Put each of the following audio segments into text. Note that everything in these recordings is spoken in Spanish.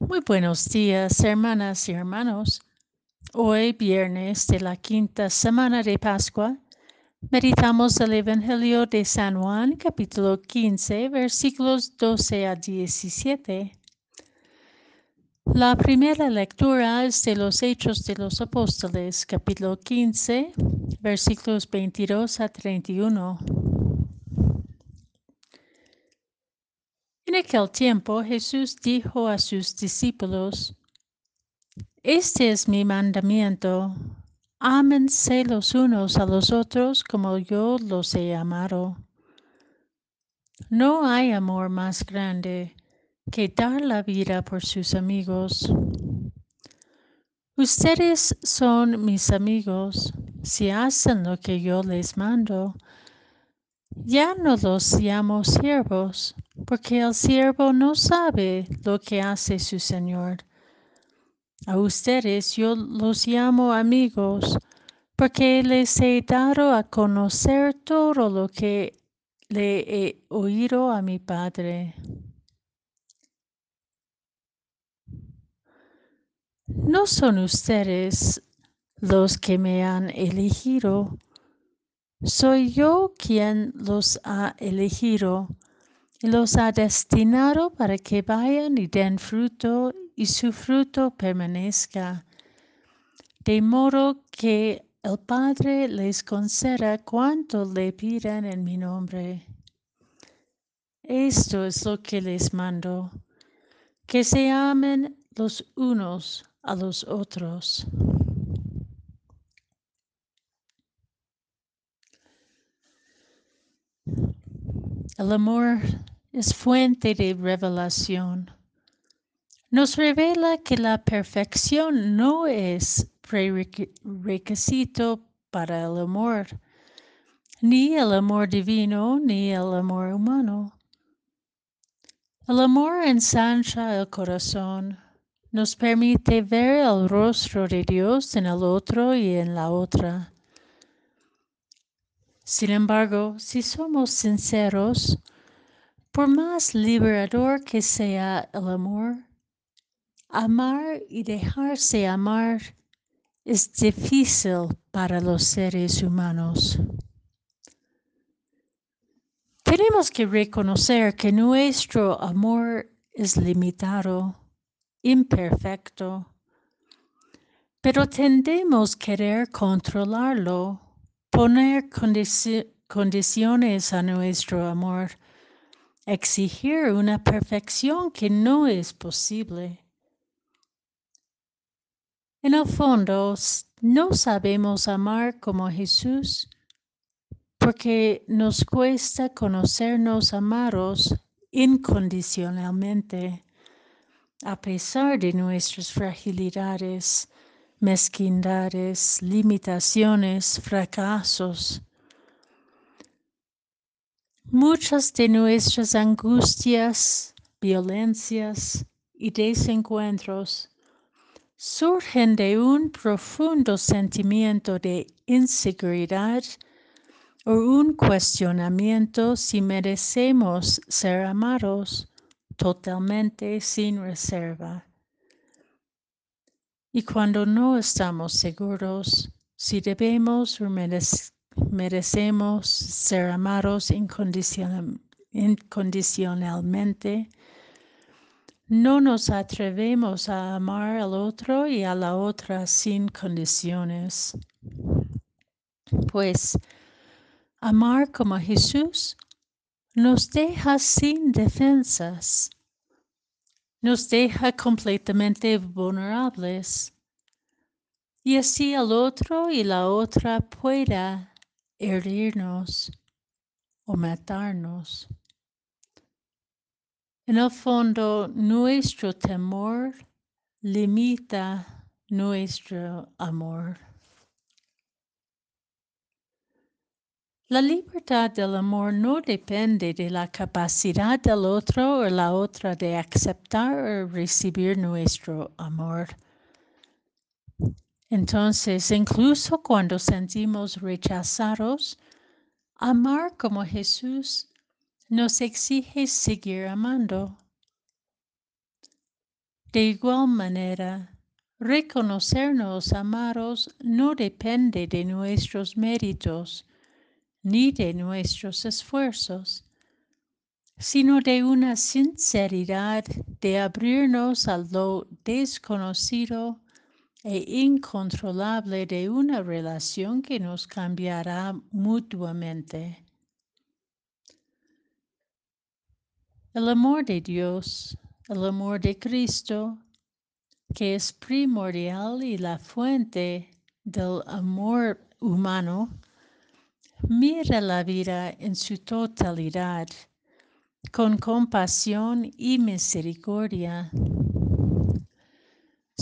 Muy buenos días, hermanas y hermanos. Hoy, viernes de la quinta semana de Pascua, meditamos el Evangelio de San Juan, capítulo 15, versículos 12 a 17. La primera lectura es de los Hechos de los Apóstoles, capítulo 15, versículos 22 a 31. Aquel tiempo Jesús dijo a sus discípulos, Este es mi mandamiento, ámense los unos a los otros como yo los he amado. No hay amor más grande que dar la vida por sus amigos. Ustedes son mis amigos si hacen lo que yo les mando. Ya no los llamo siervos, porque el siervo no sabe lo que hace su Señor. A ustedes yo los llamo amigos, porque les he dado a conocer todo lo que le he oído a mi Padre. No son ustedes los que me han elegido, soy yo quien los ha elegido los ha destinado para que vayan y den fruto y su fruto permanezca, de modo que el Padre les conceda cuanto le pidan en mi nombre. Esto es lo que les mando, que se amen los unos a los otros. El amor es fuente de revelación. Nos revela que la perfección no es prerequisito para el amor, ni el amor divino, ni el amor humano. El amor ensancha el corazón, nos permite ver el rostro de Dios en el otro y en la otra. Sin embargo, si somos sinceros, por más liberador que sea el amor, amar y dejarse amar es difícil para los seres humanos. Tenemos que reconocer que nuestro amor es limitado, imperfecto, pero tendemos querer controlarlo poner condiciones a nuestro amor, exigir una perfección que no es posible. En el fondo, no sabemos amar como Jesús porque nos cuesta conocernos amados incondicionalmente, a pesar de nuestras fragilidades mezquindades, limitaciones, fracasos. Muchas de nuestras angustias, violencias y desencuentros surgen de un profundo sentimiento de inseguridad o un cuestionamiento si merecemos ser amados totalmente sin reserva. Y cuando no estamos seguros si debemos o merecemos ser amados incondicionalmente, no nos atrevemos a amar al otro y a la otra sin condiciones. Pues amar como Jesús nos deja sin defensas nos deja completamente vulnerables y así el otro y la otra pueda herirnos o matarnos. En el fondo, nuestro temor limita nuestro amor. La libertad del amor no depende de la capacidad del otro o la otra de aceptar o recibir nuestro amor. Entonces, incluso cuando sentimos rechazados, amar como Jesús nos exige seguir amando. De igual manera, reconocernos amados no depende de nuestros méritos ni de nuestros esfuerzos, sino de una sinceridad de abrirnos a lo desconocido e incontrolable de una relación que nos cambiará mutuamente. El amor de Dios, el amor de Cristo, que es primordial y la fuente del amor humano, mira la vida en su totalidad, con compasión y misericordia.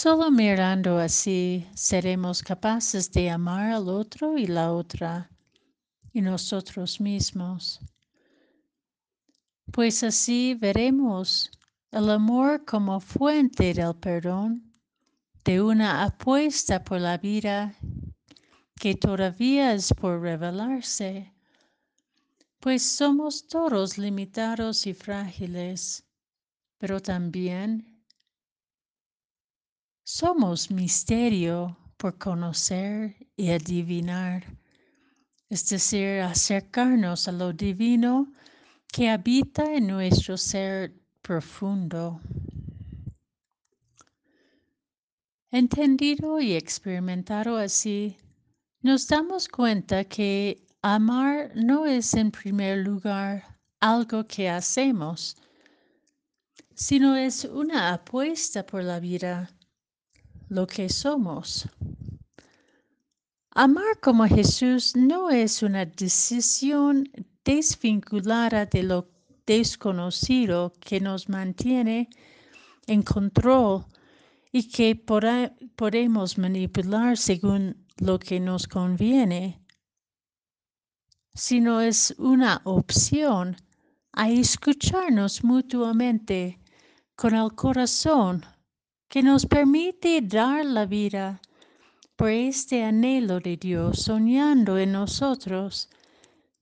Solo mirando así seremos capaces de amar al otro y la otra y nosotros mismos. Pues así veremos el amor como fuente del perdón, de una apuesta por la vida que todavía es por revelarse, pues somos todos limitados y frágiles, pero también somos misterio por conocer y adivinar, es decir, acercarnos a lo divino que habita en nuestro ser profundo. Entendido y experimentado así, nos damos cuenta que amar no es en primer lugar algo que hacemos, sino es una apuesta por la vida lo que somos. Amar como Jesús no es una decisión desvinculada de lo desconocido que nos mantiene en control y que podemos manipular según lo que nos conviene, sino es una opción a escucharnos mutuamente con el corazón que nos permite dar la vida por este anhelo de Dios, soñando en nosotros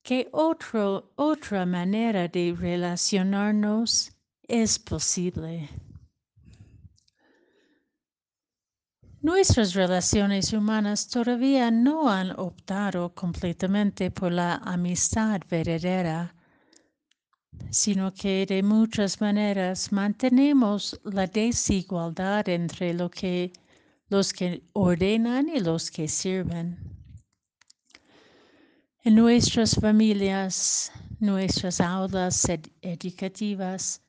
que otro, otra manera de relacionarnos es posible. Nuestras relaciones humanas todavía no han optado completamente por la amistad verdadera sino que de muchas maneras mantenemos la desigualdad entre lo que, los que ordenan y los que sirven. En nuestras familias, nuestras aulas educativas,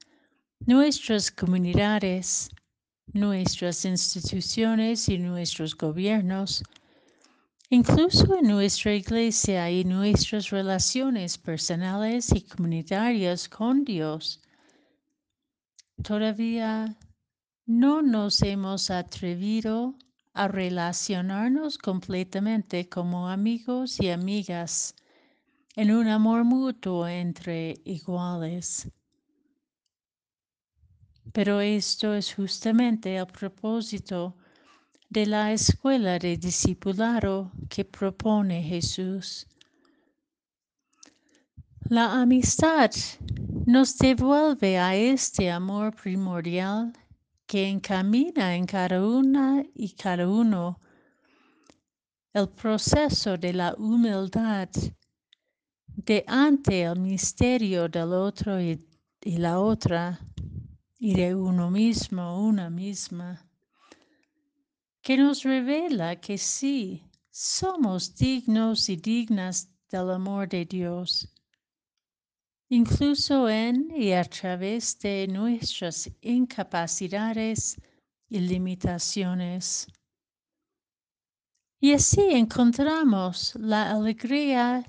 nuestras comunidades, nuestras instituciones y nuestros gobiernos, Incluso en nuestra iglesia y nuestras relaciones personales y comunitarias con Dios, todavía no nos hemos atrevido a relacionarnos completamente como amigos y amigas en un amor mutuo entre iguales. Pero esto es justamente el propósito de la escuela de discipulado que propone Jesús. La amistad nos devuelve a este amor primordial que encamina en cada una y cada uno el proceso de la humildad de ante el misterio del otro y, y la otra y de uno mismo, una misma que nos revela que sí, somos dignos y dignas del amor de Dios, incluso en y a través de nuestras incapacidades y limitaciones. Y así encontramos la alegría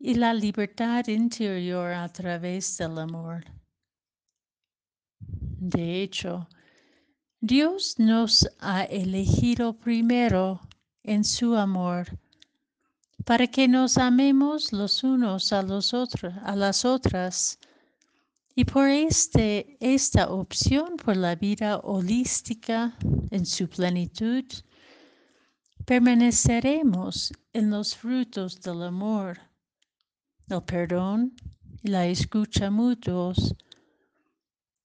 y la libertad interior a través del amor. De hecho, Dios nos ha elegido primero en su amor para que nos amemos los unos a los otros, a las otras. Y por este, esta opción por la vida holística en su plenitud, permaneceremos en los frutos del amor, el perdón y la escucha mutuos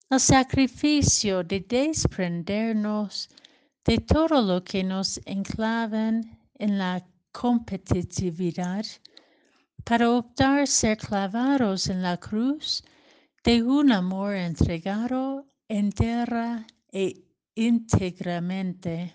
el sacrificio de desprendernos de todo lo que nos enclavan en la competitividad para optar ser clavados en la cruz de un amor entregado entera e íntegramente.